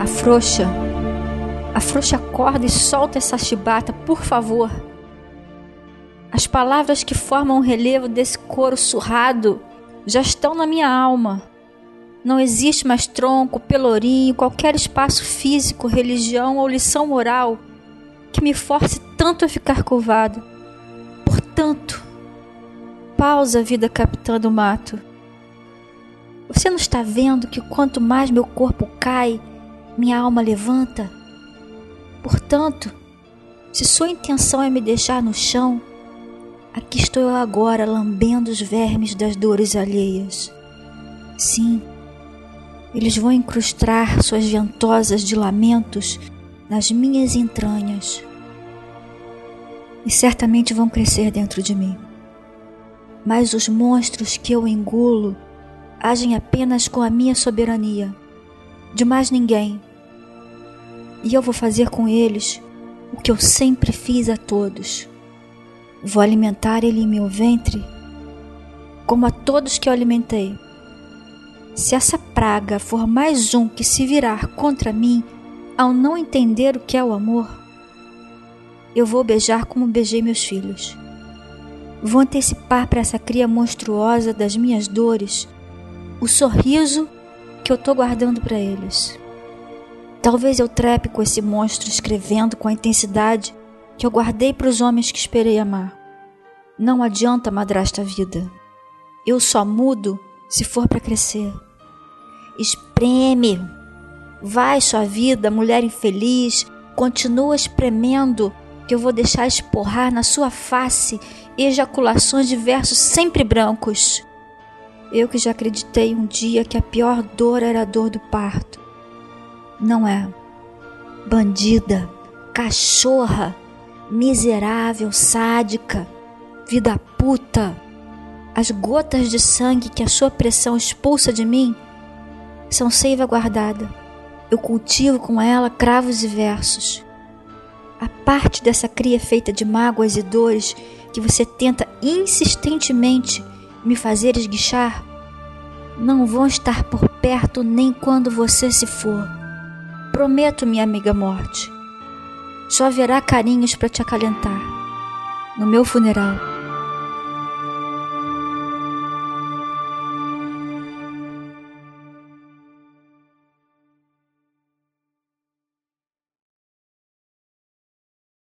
Afrouxa. Afrouxa a corda e solta essa chibata, por favor. As palavras que formam o relevo desse coro surrado já estão na minha alma. Não existe mais tronco, pelourinho, qualquer espaço físico, religião ou lição moral que me force tanto a ficar curvado. Portanto, pausa, vida capitã do mato. Você não está vendo que quanto mais meu corpo cai, minha alma levanta? Portanto, se sua intenção é me deixar no chão, aqui estou eu agora lambendo os vermes das dores alheias. Sim, eles vão incrustar suas ventosas de lamentos nas minhas entranhas e certamente vão crescer dentro de mim. Mas os monstros que eu engulo agem apenas com a minha soberania, de mais ninguém. E eu vou fazer com eles o que eu sempre fiz a todos. Vou alimentar ele em meu ventre, como a todos que eu alimentei. Se essa praga for mais um que se virar contra mim ao não entender o que é o amor, eu vou beijar como beijei meus filhos. Vou antecipar para essa cria monstruosa das minhas dores o sorriso que eu tô guardando para eles. Talvez eu trepe com esse monstro escrevendo com a intensidade que eu guardei para os homens que esperei amar. Não adianta, madrasta vida. Eu só mudo se for para crescer. Espreme. Vai sua vida, mulher infeliz, continua espremendo que eu vou deixar esporrar na sua face ejaculações de versos sempre brancos. Eu que já acreditei um dia que a pior dor era a dor do parto. Não é. Bandida, cachorra, miserável, sádica, vida puta. As gotas de sangue que a sua pressão expulsa de mim são seiva guardada. Eu cultivo com ela cravos e versos. A parte dessa cria feita de mágoas e dores que você tenta insistentemente me fazer esguichar não vão estar por perto nem quando você se for. Prometo, minha amiga morte. Só haverá carinhos para te acalentar no meu funeral.